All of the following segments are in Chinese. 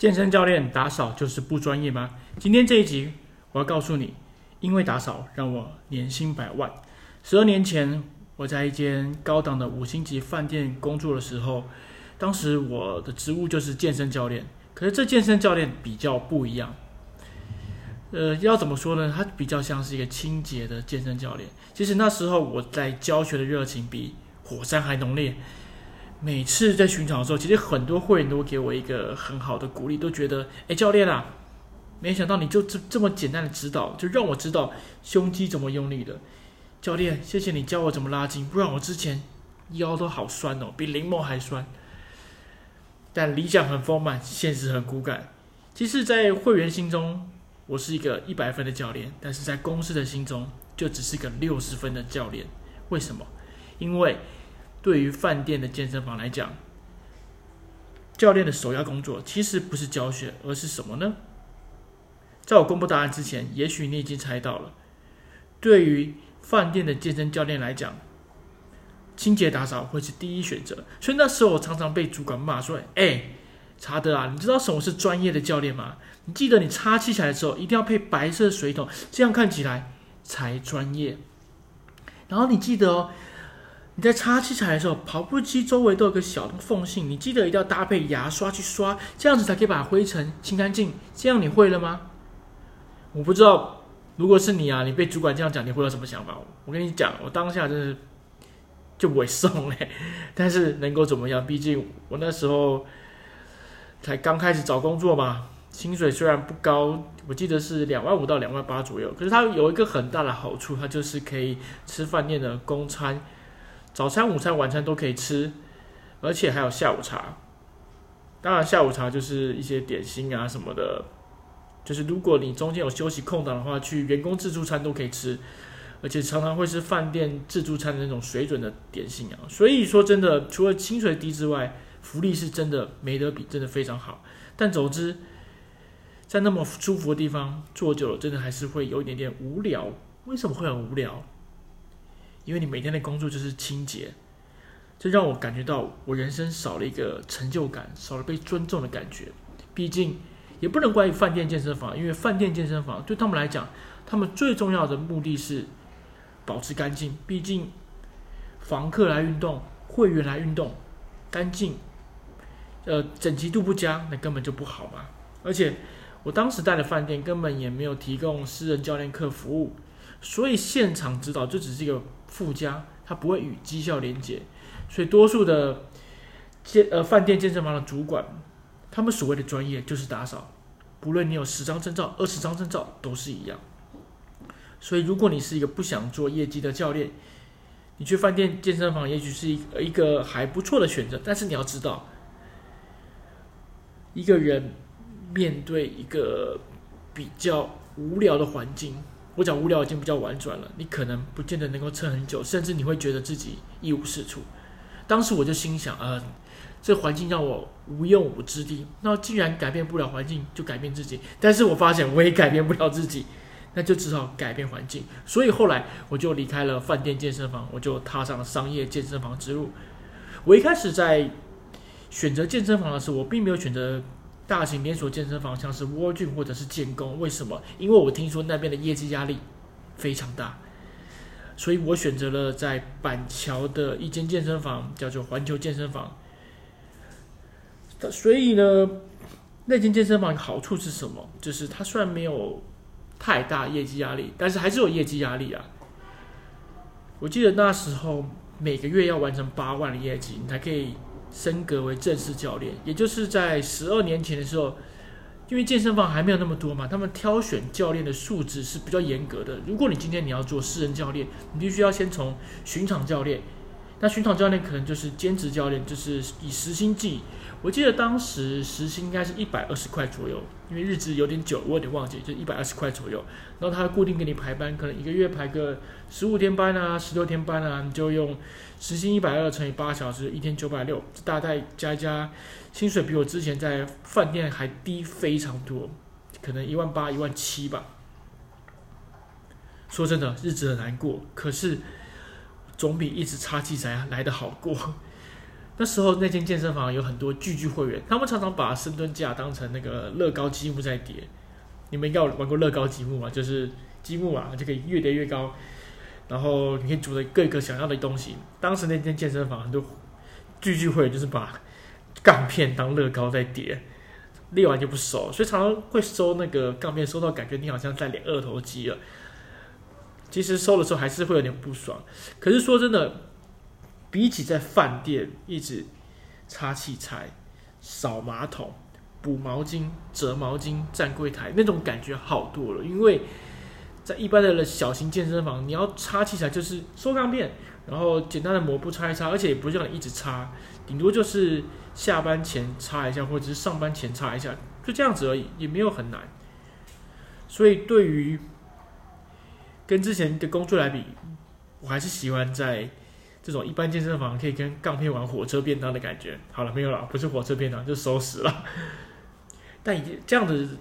健身教练打扫就是不专业吗？今天这一集我要告诉你，因为打扫让我年薪百万。十二年前我在一间高档的五星级饭店工作的时候，当时我的职务就是健身教练。可是这健身教练比较不一样，呃，要怎么说呢？他比较像是一个清洁的健身教练。其实那时候我在教学的热情比火山还浓烈。每次在巡场的时候，其实很多会员都给我一个很好的鼓励，都觉得，哎，教练啊，没想到你就这这么简单的指导，就让我知道胸肌怎么用力的。教练，谢谢你教我怎么拉筋，不然我之前腰都好酸哦，比柠檬还酸。但理想很丰满，现实很骨感。其实，在会员心中，我是一个一百分的教练，但是在公司的心中，就只是个六十分的教练。为什么？因为。对于饭店的健身房来讲，教练的首要工作其实不是教学，而是什么呢？在我公布答案之前，也许你已经猜到了。对于饭店的健身教练来讲，清洁打扫会是第一选择。所以那时候我常常被主管骂说：“哎，查德啊，你知道什么是专业的教练吗？你记得你擦器材的时候一定要配白色水桶，这样看起来才专业。然后你记得哦。”你在擦器材的时候，跑步机周围都有个小的缝隙，你记得一定要搭配牙刷去刷，这样子才可以把灰尘清干净。这样你会了吗？我不知道，如果是你啊，你被主管这样讲，你会有什么想法？我跟你讲，我当下真是就委送嘞。但是能够怎么样？毕竟我那时候才刚开始找工作嘛，薪水虽然不高，我记得是两万五到两万八左右，可是它有一个很大的好处，它就是可以吃饭店的公餐。早餐、午餐、晚餐都可以吃，而且还有下午茶。当然，下午茶就是一些点心啊什么的。就是如果你中间有休息空档的话，去员工自助餐都可以吃，而且常常会是饭店自助餐的那种水准的点心啊。所以说，真的除了薪水低之外，福利是真的没得比，真的非常好。但总之，在那么舒服的地方坐久了，真的还是会有一点点无聊。为什么会很无聊？因为你每天的工作就是清洁，这让我感觉到我人生少了一个成就感，少了被尊重的感觉。毕竟也不能怪饭店健身房，因为饭店健身房对他们来讲，他们最重要的目的是保持干净。毕竟房客来运动，会员来运动，干净，呃，整齐度不佳，那根本就不好嘛。而且我当时带的饭店根本也没有提供私人教练课服务。所以现场指导就只是一个附加，它不会与绩效连接。所以多数的健呃饭店健身房的主管，他们所谓的专业就是打扫，不论你有十张证照、二十张证照都是一样。所以如果你是一个不想做业绩的教练，你去饭店健身房也许是一一个还不错的选择。但是你要知道，一个人面对一个比较无聊的环境。我讲无聊已经比较婉转了，你可能不见得能够撑很久，甚至你会觉得自己一无是处。当时我就心想，呃，这环境让我无用武之地。那既然改变不了环境，就改变自己。但是我发现我也改变不了自己，那就只好改变环境。所以后来我就离开了饭店健身房，我就踏上了商业健身房之路。我一开始在选择健身房的时候，我并没有选择。大型连锁健身房像是 World Gym 或者是建工，为什么？因为我听说那边的业绩压力非常大，所以我选择了在板桥的一间健身房，叫做环球健身房。所以呢，那间健身房好处是什么？就是它虽然没有太大业绩压力，但是还是有业绩压力啊。我记得那时候每个月要完成八万的业绩，你才可以。升格为正式教练，也就是在十二年前的时候，因为健身房还没有那么多嘛，他们挑选教练的素质是比较严格的。如果你今天你要做私人教练，你必须要先从巡场教练，那巡场教练可能就是兼职教练，就是以时薪计。我记得当时时薪应该是一百二十块左右，因为日子有点久，我有点忘记，就一百二十块左右。然后他固定给你排班，可能一个月排个十五天班啊，十六天班啊，你就用时薪一百二乘以八小时，一天九百六，大概加一加，薪水比我之前在饭店还低非常多，可能一万八、一万七吧。说真的，日子很难过，可是总比一直擦器材来得好过。那时候那间健身房有很多聚聚会员，他们常常把深蹲架当成那个乐高积木在叠。你们应该有玩过乐高积木嘛？就是积木啊，就可以越叠越高，然后你可以组的各个想要的东西。当时那间健身房很多聚聚会员就是把杠片当乐高在叠，练完就不收，所以常常会收那个杠片，收到感觉你好像在练二头肌了。其实收的时候还是会有点不爽。可是说真的，比起在饭店一直擦器材、扫马桶。补毛巾、折毛巾、站柜台那种感觉好多了，因为在一般的小型健身房，你要擦器材就是收钢片，然后简单的抹布擦一擦，而且也不是让你一直擦，顶多就是下班前擦一下，或者是上班前擦一下，就这样子而已，也没有很难。所以对于跟之前的工作来比，我还是喜欢在这种一般健身房可以跟杠片玩火车便当的感觉。好了，没有了，不是火车便当，就收拾了。但已经这样子，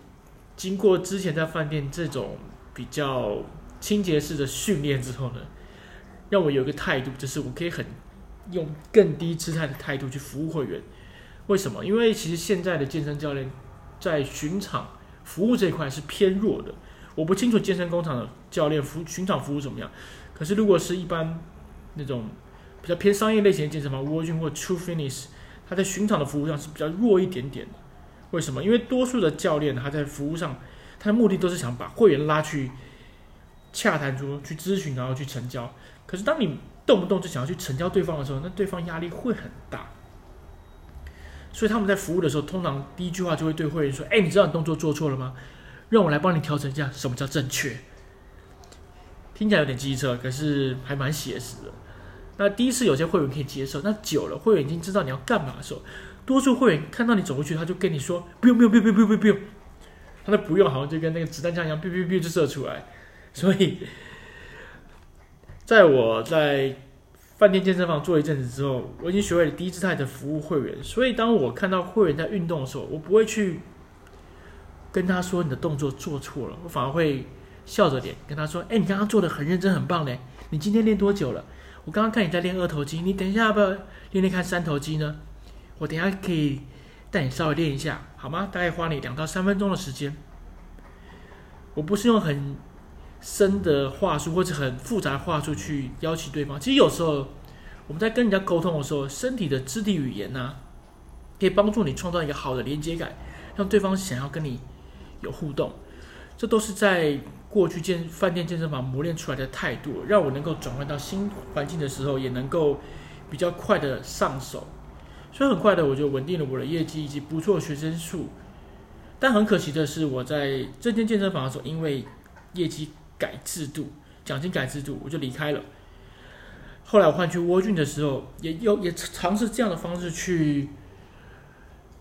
经过之前在饭店这种比较清洁式的训练之后呢，让我有一个态度，就是我可以很用更低姿态的态度去服务会员。为什么？因为其实现在的健身教练在巡场服务这一块是偏弱的。我不清楚健身工厂的教练服巡场服务怎么样，可是如果是一般那种比较偏商业类型的健身房，World Gym 或 True Fitness，他在巡场的服务上是比较弱一点点的。为什么？因为多数的教练他在服务上，他的目的都是想把会员拉去洽谈桌去咨询，然后去成交。可是当你动不动就想要去成交对方的时候，那对方压力会很大。所以他们在服务的时候，通常第一句话就会对会员说：“哎，你知道你动作做错了吗？让我来帮你调整一下，什么叫正确？”听起来有点机车，可是还蛮写实的。那第一次有些会员可以接受，那久了会员已经知道你要干嘛的时候。多数会员看到你走过去，他就跟你说：“不用，不用，不用，不用，不用，不用。”他的“不用”好像就跟那个子弹枪一样，“哔哔哔”就射出来。所以，在我在饭店健身房做一阵子之后，我已经学会了低姿态的服务会员。所以，当我看到会员在运动的时候，我不会去跟他说你的动作做错了，我反而会笑着脸跟他说：“哎，你刚刚做的很认真，很棒嘞！你今天练多久了？我刚刚看你在练二头肌，你等一下要不要练练看三头肌呢？”我等下可以带你稍微练一下，好吗？大概花你两到三分钟的时间。我不是用很深的话术或者很复杂的话术去邀请对方。其实有时候我们在跟人家沟通的时候，身体的肢体语言呢、可以帮助你创造一个好的连接感，让对方想要跟你有互动。这都是在过去健饭店健身房磨练出来的态度，让我能够转换到新环境的时候，也能够比较快的上手。所以很快的，我就稳定了我的业绩以及不错学生数。但很可惜的是，我在这间健身房的时候，因为业绩改制度、奖金改制度，我就离开了。后来我换去 World Gym 的时候，也有也尝试这样的方式去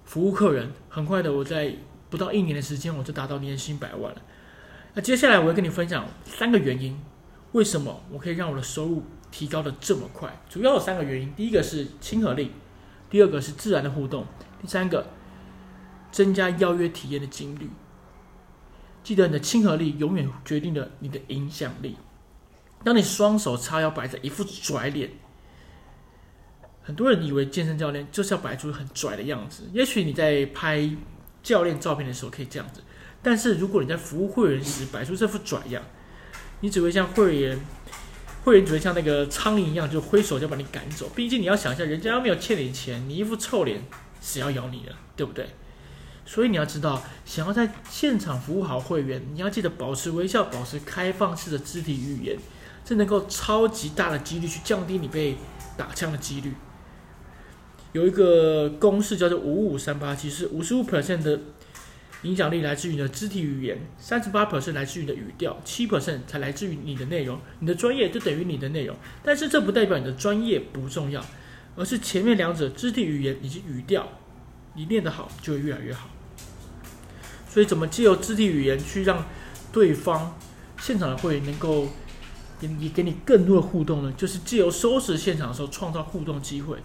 服务客人。很快的，我在不到一年的时间，我就达到年薪百万了。那接下来我会跟你分享三个原因，为什么我可以让我的收入提高的这么快？主要有三个原因，第一个是亲和力。第二个是自然的互动，第三个增加邀约体验的几率。记得你的亲和力永远决定了你的影响力。当你双手叉腰摆着一副拽脸，很多人以为健身教练就是要摆出很拽的样子。也许你在拍教练照片的时候可以这样子，但是如果你在服务会员时摆出这副拽样，你只会像会员。会员只会像那个苍蝇一样，就挥手就把你赶走。毕竟你要想一下，人家又没有欠你钱，你一副臭脸，谁要咬你了，对不对？所以你要知道，想要在现场服务好会员，你要记得保持微笑，保持开放式的肢体语言，这能够超级大的几率去降低你被打枪的几率。有一个公式叫做五五三八七，是五十五 percent 的。影响力来自于你的肢体语言，三十八 percent 来自于你的语调，七 percent 才来自于你的内容。你的专业就等于你的内容，但是这不代表你的专业不重要，而是前面两者肢体语言以及语调，你练得好就会越来越好。所以，怎么借由肢体语言去让对方现场的会员能够给你给你更多的互动呢？就是借由收拾现场的时候创造互动机会。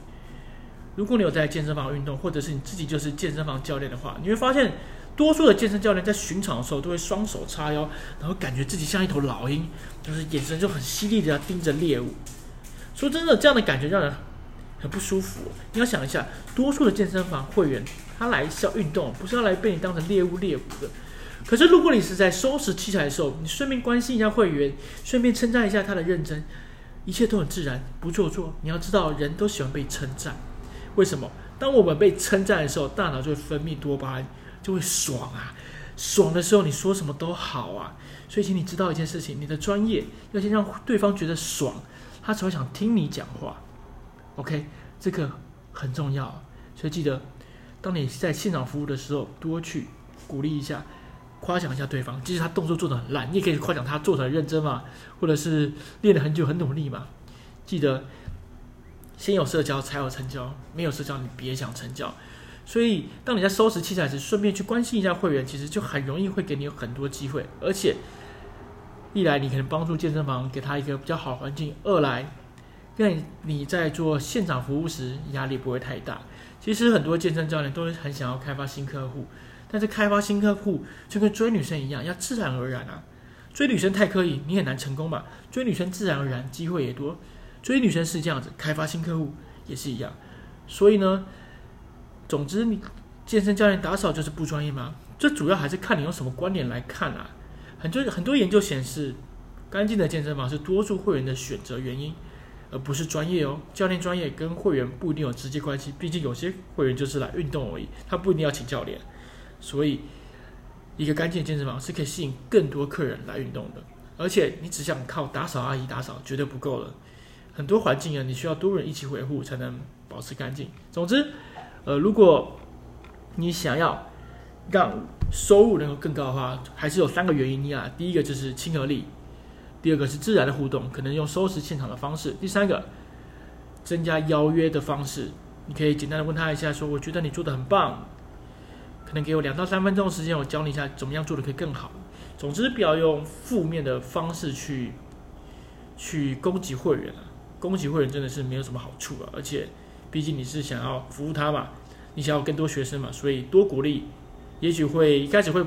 如果你有在健身房运动，或者是你自己就是健身房教练的话，你会发现。多数的健身教练在巡场的时候都会双手叉腰，然后感觉自己像一头老鹰，就是眼神就很犀利的要盯着猎物。说真的，这样的感觉让人很不舒服。你要想一下，多数的健身房会员他来是要运动，不是要来被你当成猎物猎捕的。可是如果你是在收拾器材的时候，你顺便关心一下会员，顺便称赞一下他的认真，一切都很自然，不做作。你要知道，人都喜欢被称赞。为什么？当我们被称赞的时候，大脑就会分泌多巴胺，就会爽啊！爽的时候，你说什么都好啊。所以，请你知道一件事情：你的专业要先让对方觉得爽，他才会想听你讲话。OK，这个很重要。所以记得，当你在现场服务的时候，多去鼓励一下、夸奖一下对方。即使他动作做得很烂，你也可以夸奖他做得很认真嘛，或者是练了很久、很努力嘛。记得。先有社交才有成交，没有社交你别想成交。所以，当你在收拾器材时，顺便去关心一下会员，其实就很容易会给你有很多机会。而且，一来你可能帮助健身房给他一个比较好环境；二来，让你在做现场服务时压力不会太大。其实很多健身教练都很想要开发新客户，但是开发新客户就跟追女生一样，要自然而然啊。追女生太刻意，你很难成功嘛。追女生自然而然，机会也多。追女生是这样子，开发新客户也是一样，所以呢，总之你健身教练打扫就是不专业吗？这主要还是看你用什么观点来看啊。很多很多研究显示，干净的健身房是多数会员的选择原因，而不是专业哦。教练专业跟会员不一定有直接关系，毕竟有些会员就是来运动而已，他不一定要请教练。所以，一个干净的健身房是可以吸引更多客人来运动的，而且你只想靠打扫阿姨打扫绝对不够了。很多环境啊，你需要多人一起维护才能保持干净。总之，呃，如果你想要让收入能够更高的话，还是有三个原因啊。第一个就是亲和力，第二个是自然的互动，可能用收拾现场的方式，第三个增加邀约的方式。你可以简单的问他一下，说我觉得你做的很棒，可能给我两到三分钟的时间，我教你一下怎么样做的可以更好。总之，不要用负面的方式去去攻击会员啊。攻击会员真的是没有什么好处啊，而且，毕竟你是想要服务他嘛，你想要更多学生嘛，所以多鼓励，也许会一开始会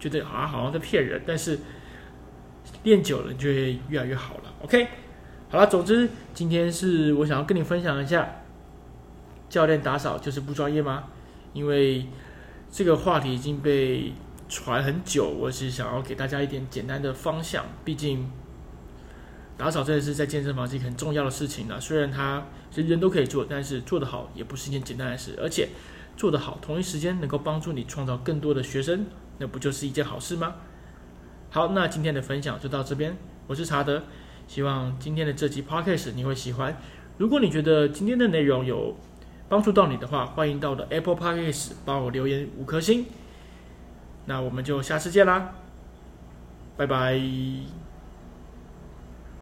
觉得啊好像在骗人，但是练久了就会越来越好了。OK，好了，总之今天是我想要跟你分享一下，教练打扫就是不专业吗？因为这个话题已经被传很久，我是想要给大家一点简单的方向，毕竟。打扫真的是在健身房是一个很重要的事情呢。虽然它人人都可以做，但是做得好也不是一件简单的事。而且做得好，同一时间能够帮助你创造更多的学生，那不就是一件好事吗？好，那今天的分享就到这边。我是查德，希望今天的这集 Podcast 你会喜欢。如果你觉得今天的内容有帮助到你的话，欢迎到我的 Apple Podcast 帮我留言五颗星。那我们就下次见啦，拜拜。